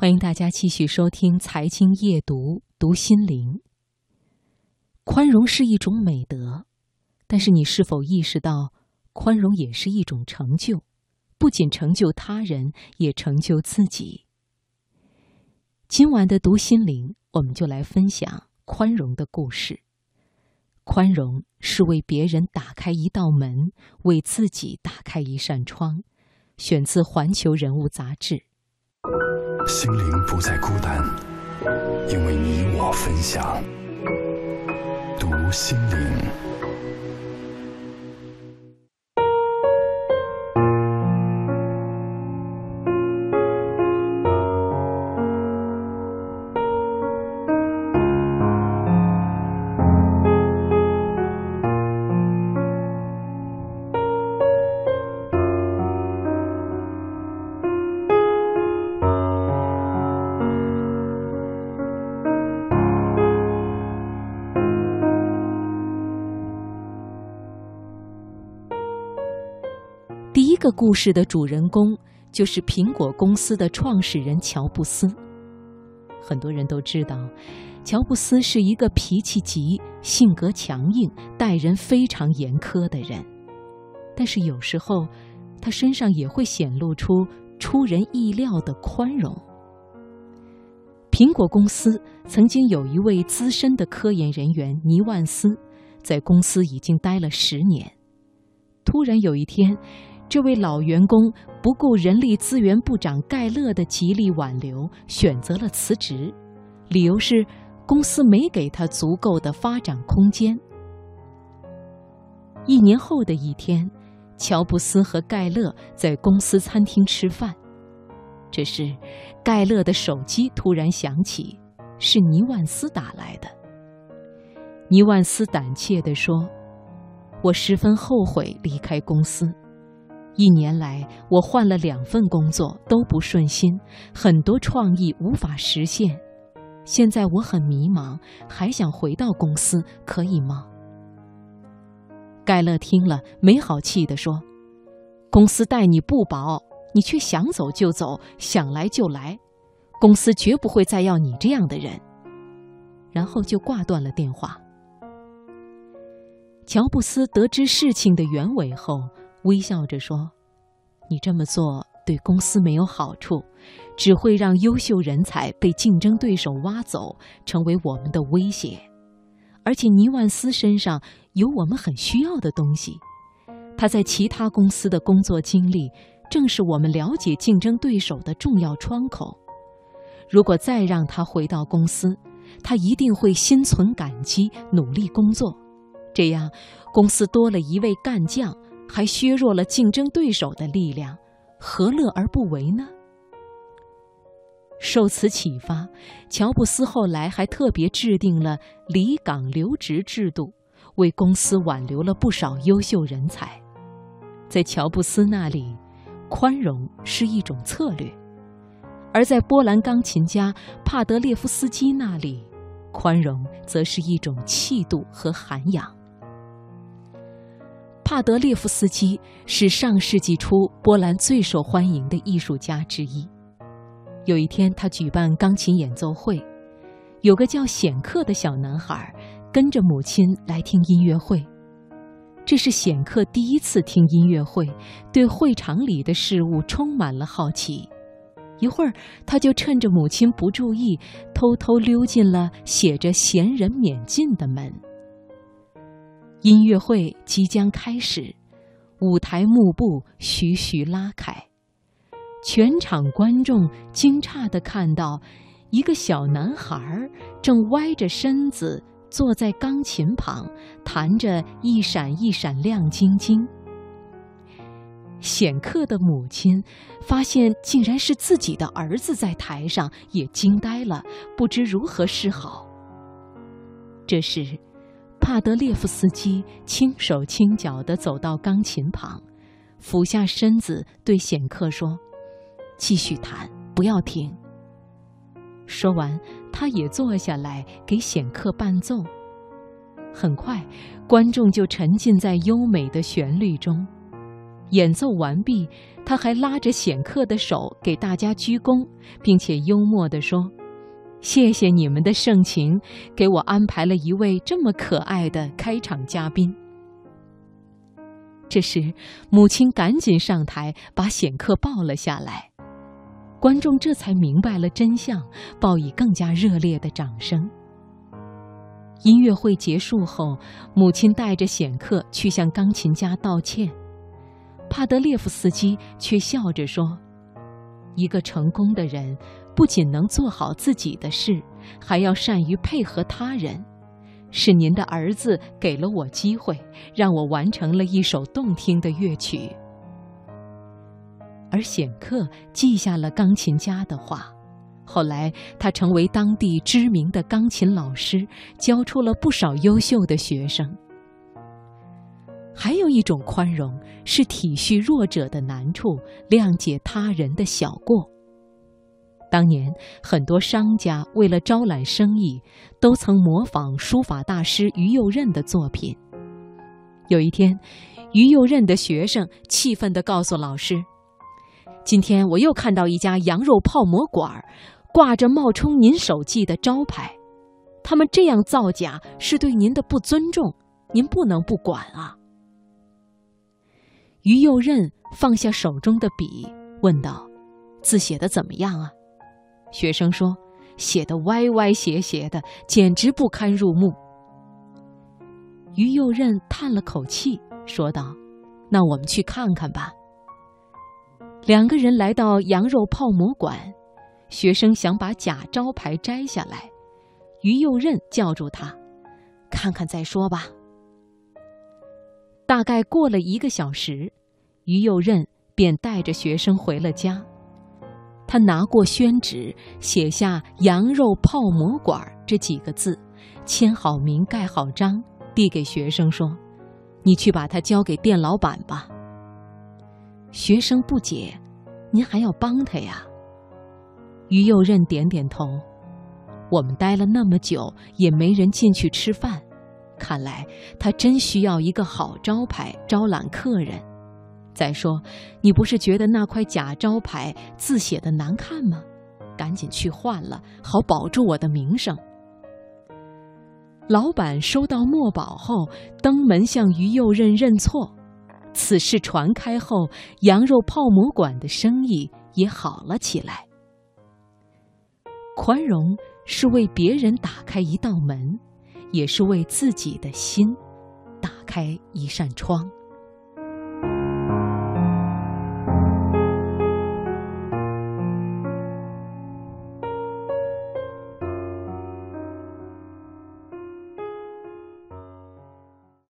欢迎大家继续收听《财经夜读》，读心灵。宽容是一种美德，但是你是否意识到，宽容也是一种成就，不仅成就他人，也成就自己。今晚的读心灵，我们就来分享宽容的故事。宽容是为别人打开一道门，为自己打开一扇窗。选自《环球人物》杂志。心灵不再孤单，因为你我分享。读心灵。个故事的主人公就是苹果公司的创始人乔布斯。很多人都知道，乔布斯是一个脾气急、性格强硬、待人非常严苛的人。但是有时候，他身上也会显露出出人意料的宽容。苹果公司曾经有一位资深的科研人员尼万斯，在公司已经待了十年。突然有一天，这位老员工不顾人力资源部长盖勒的极力挽留，选择了辞职，理由是公司没给他足够的发展空间。一年后的一天，乔布斯和盖勒在公司餐厅吃饭，这时，盖勒的手机突然响起，是尼万斯打来的。尼万斯胆怯地说：“我十分后悔离开公司。”一年来，我换了两份工作，都不顺心，很多创意无法实现。现在我很迷茫，还想回到公司，可以吗？盖勒听了，没好气地说：“公司待你不薄，你却想走就走，想来就来，公司绝不会再要你这样的人。”然后就挂断了电话。乔布斯得知事情的原委后。微笑着说：“你这么做对公司没有好处，只会让优秀人才被竞争对手挖走，成为我们的威胁。而且尼万斯身上有我们很需要的东西，他在其他公司的工作经历正是我们了解竞争对手的重要窗口。如果再让他回到公司，他一定会心存感激，努力工作。这样，公司多了一位干将。”还削弱了竞争对手的力量，何乐而不为呢？受此启发，乔布斯后来还特别制定了离岗留职制度，为公司挽留了不少优秀人才。在乔布斯那里，宽容是一种策略；而在波兰钢琴家帕德列夫斯基那里，宽容则是一种气度和涵养。帕德列夫斯基是上世纪初波兰最受欢迎的艺术家之一。有一天，他举办钢琴演奏会，有个叫显克的小男孩跟着母亲来听音乐会。这是显克第一次听音乐会，对会场里的事物充满了好奇。一会儿，他就趁着母亲不注意，偷偷溜进了写着“闲人免进”的门。音乐会即将开始，舞台幕布徐徐拉开，全场观众惊诧地看到，一个小男孩正歪着身子坐在钢琴旁，弹着一闪一闪亮晶晶。显克的母亲发现竟然是自己的儿子在台上，也惊呆了，不知如何是好。这时。帕德列夫斯基轻手轻脚地走到钢琴旁，俯下身子对显克说：“继续弹，不要停。”说完，他也坐下来给显克伴奏。很快，观众就沉浸在优美的旋律中。演奏完毕，他还拉着显客的手给大家鞠躬，并且幽默地说：“谢谢你们的盛情，给我安排了一位这么可爱的开场嘉宾。”这时，母亲赶紧上台把显客抱了下来，观众这才明白了真相，报以更加热烈的掌声。音乐会结束后，母亲带着显客去向钢琴家道歉。帕德列夫斯基却笑着说：“一个成功的人，不仅能做好自己的事，还要善于配合他人。是您的儿子给了我机会，让我完成了一首动听的乐曲。”而显克记下了钢琴家的话。后来，他成为当地知名的钢琴老师，教出了不少优秀的学生。还有一种宽容，是体恤弱者的难处，谅解他人的小过。当年，很多商家为了招揽生意，都曾模仿书法大师于右任的作品。有一天，于右任的学生气愤地告诉老师：“今天我又看到一家羊肉泡馍馆，挂着冒充您手记的招牌，他们这样造假是对您的不尊重，您不能不管啊。”于右任放下手中的笔，问道：“字写的怎么样啊？”学生说：“写的歪歪斜斜的，简直不堪入目。”于右任叹了口气，说道：“那我们去看看吧。”两个人来到羊肉泡馍馆，学生想把假招牌摘下来，于右任叫住他：“看看再说吧。”大概过了一个小时，于右任便带着学生回了家。他拿过宣纸，写下“羊肉泡馍馆”这几个字，签好名，盖好章，递给学生说：“你去把它交给店老板吧。”学生不解：“您还要帮他呀？”于右任点点头：“我们待了那么久，也没人进去吃饭。”看来他真需要一个好招牌招揽客人。再说，你不是觉得那块假招牌字写的难看吗？赶紧去换了，好保住我的名声。老板收到墨宝后，登门向于右任认错。此事传开后，羊肉泡馍馆的生意也好了起来。宽容是为别人打开一道门。也是为自己的心打开一扇窗。